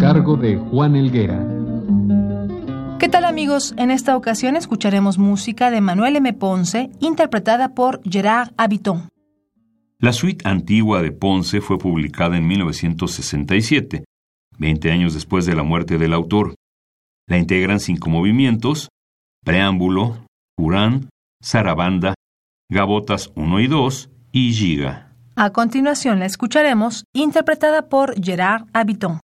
Cargo de Juan Elguera. ¿Qué tal amigos? En esta ocasión escucharemos música de Manuel M. Ponce, interpretada por Gerard Habiton. La suite antigua de Ponce fue publicada en 1967, 20 años después de la muerte del autor. La integran cinco movimientos, preámbulo, Urán, Sarabanda, Gabotas 1 y 2 y Giga. A continuación la escucharemos, interpretada por Gerard Habiton.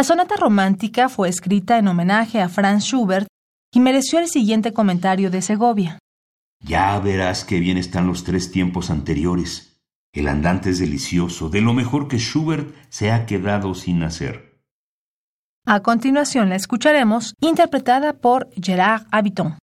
La sonata romántica fue escrita en homenaje a Franz Schubert y mereció el siguiente comentario de Segovia. Ya verás qué bien están los tres tiempos anteriores. El andante es delicioso, de lo mejor que Schubert se ha quedado sin hacer. A continuación la escucharemos interpretada por Gerard Habiton.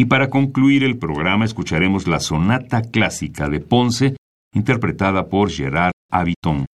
Y para concluir el programa escucharemos la sonata clásica de Ponce, interpretada por Gerard Abiton.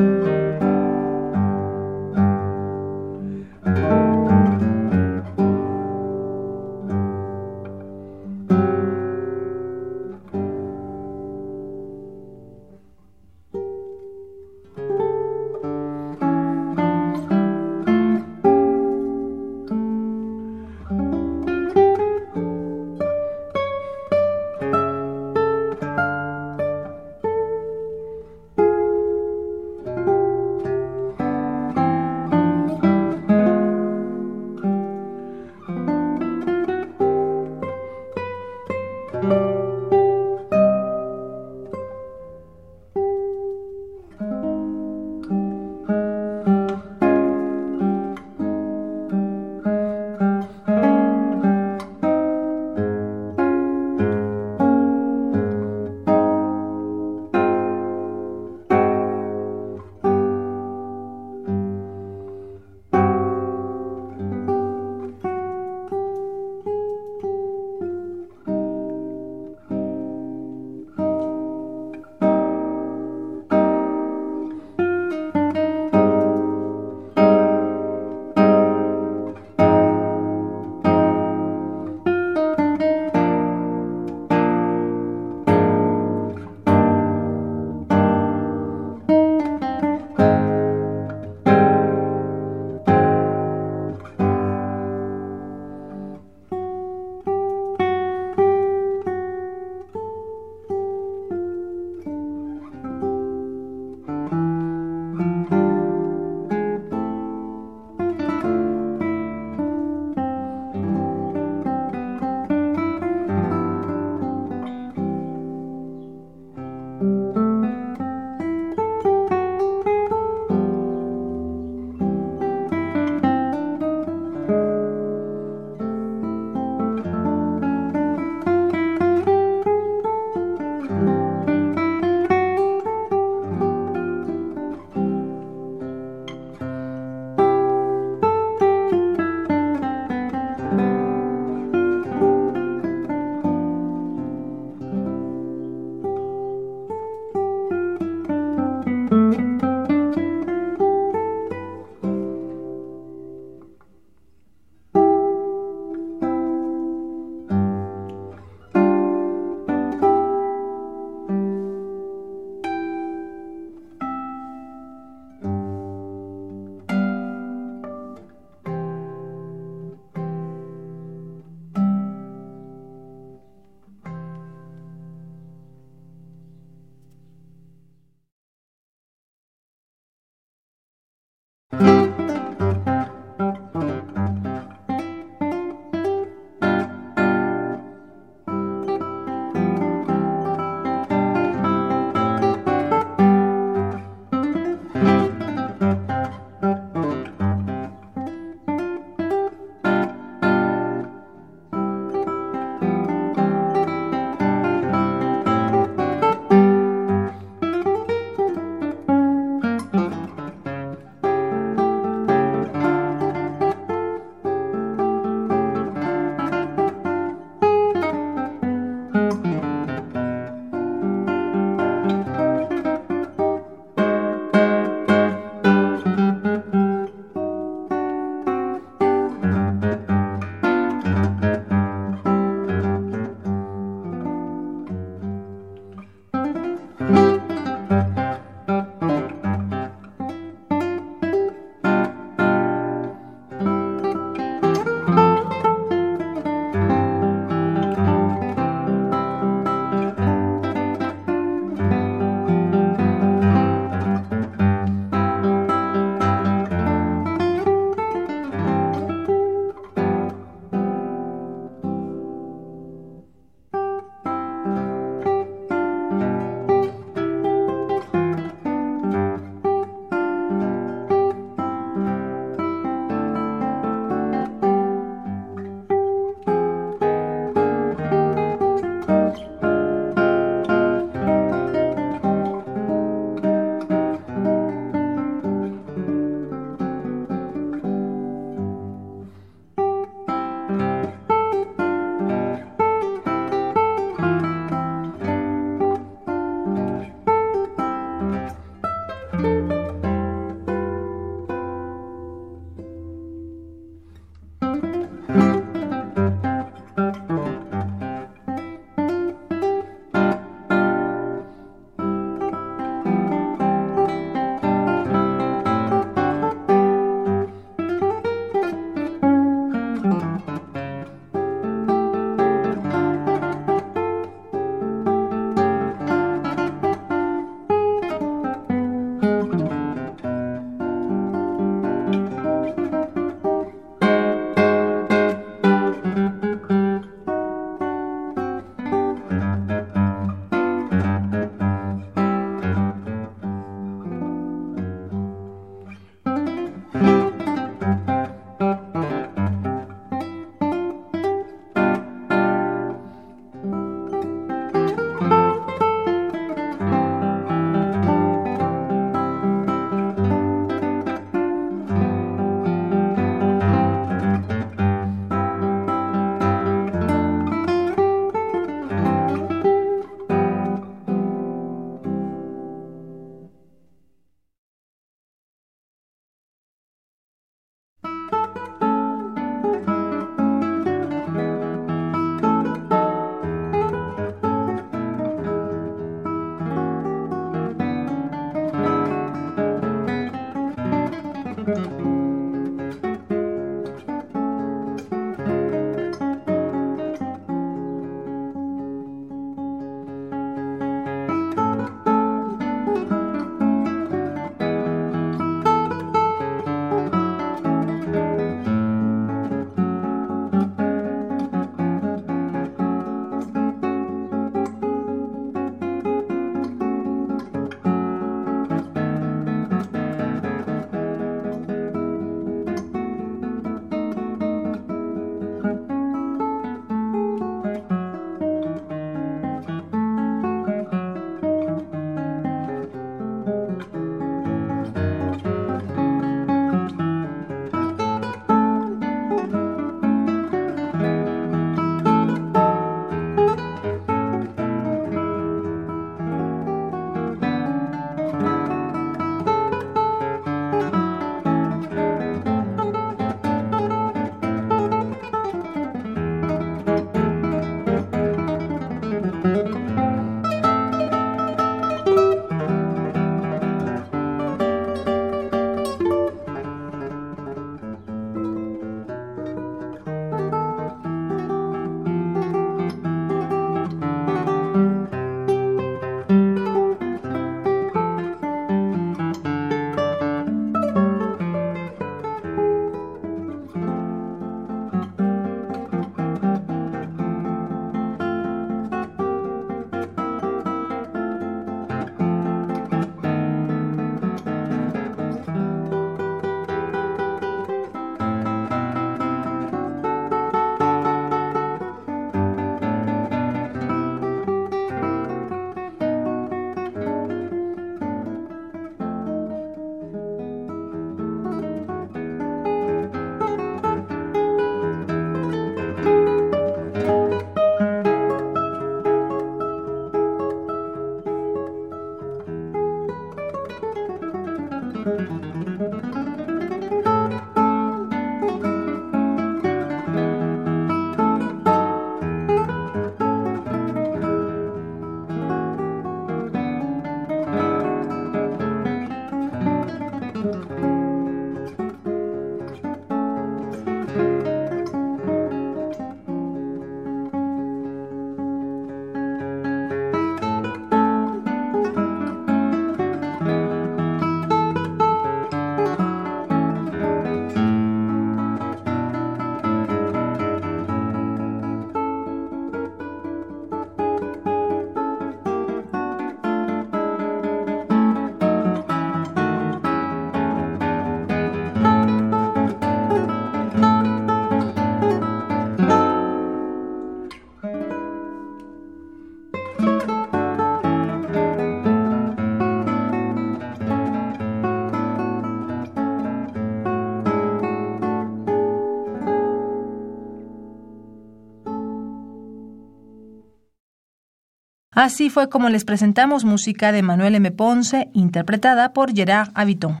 Así fue como les presentamos música de Manuel M. Ponce, interpretada por Gerard Habiton.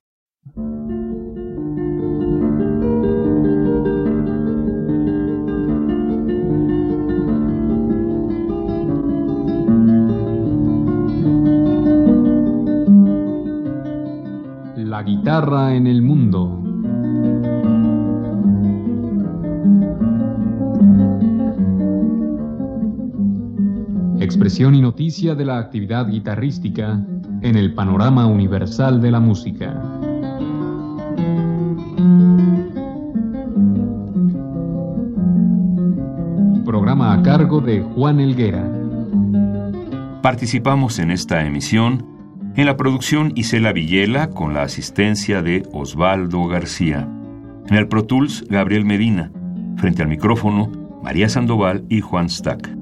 La guitarra en el mundo. Y noticia de la actividad guitarrística en el panorama universal de la música. Programa a cargo de Juan Elguera. Participamos en esta emisión en la producción Isela Villela con la asistencia de Osvaldo García. En el Pro Tools Gabriel Medina. Frente al micrófono María Sandoval y Juan Stack.